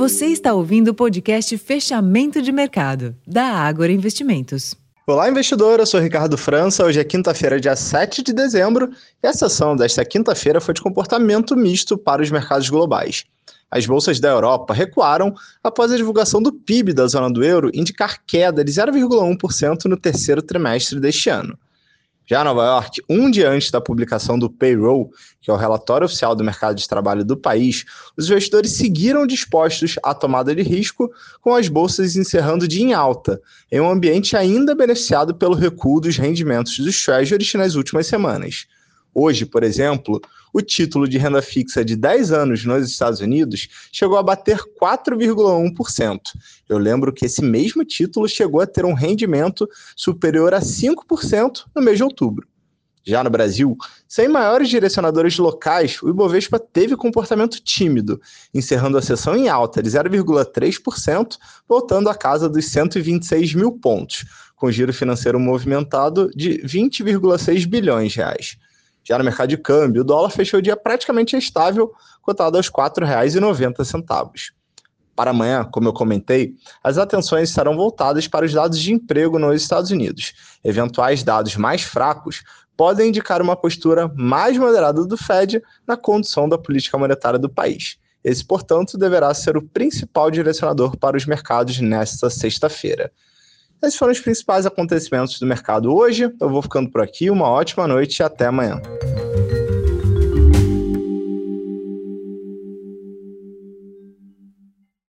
Você está ouvindo o podcast Fechamento de Mercado, da Ágora Investimentos. Olá, investidor. Eu sou Ricardo França. Hoje é quinta-feira, dia 7 de dezembro, e a sessão desta quinta-feira foi de comportamento misto para os mercados globais. As bolsas da Europa recuaram após a divulgação do PIB da zona do euro indicar queda de 0,1% no terceiro trimestre deste ano. Já Nova York, um dia antes da publicação do payroll, que é o relatório oficial do mercado de trabalho do país, os investidores seguiram dispostos à tomada de risco, com as bolsas encerrando de em alta, em um ambiente ainda beneficiado pelo recuo dos rendimentos dos treasuries nas últimas semanas. Hoje, por exemplo, o título de renda fixa de 10 anos nos Estados Unidos chegou a bater 4,1%. Eu lembro que esse mesmo título chegou a ter um rendimento superior a 5% no mês de outubro. Já no Brasil, sem maiores direcionadores locais, o Ibovespa teve comportamento tímido, encerrando a sessão em alta de 0,3%, voltando à casa dos 126 mil pontos, com giro financeiro movimentado de 20,6 bilhões de reais. Já no mercado de câmbio, o dólar fechou o dia praticamente estável, cotado aos R$ 4,90. Para amanhã, como eu comentei, as atenções estarão voltadas para os dados de emprego nos Estados Unidos. Eventuais dados mais fracos podem indicar uma postura mais moderada do Fed na condução da política monetária do país. Esse, portanto, deverá ser o principal direcionador para os mercados nesta sexta-feira. Esses foram os principais acontecimentos do mercado hoje. Eu vou ficando por aqui. Uma ótima noite e até amanhã.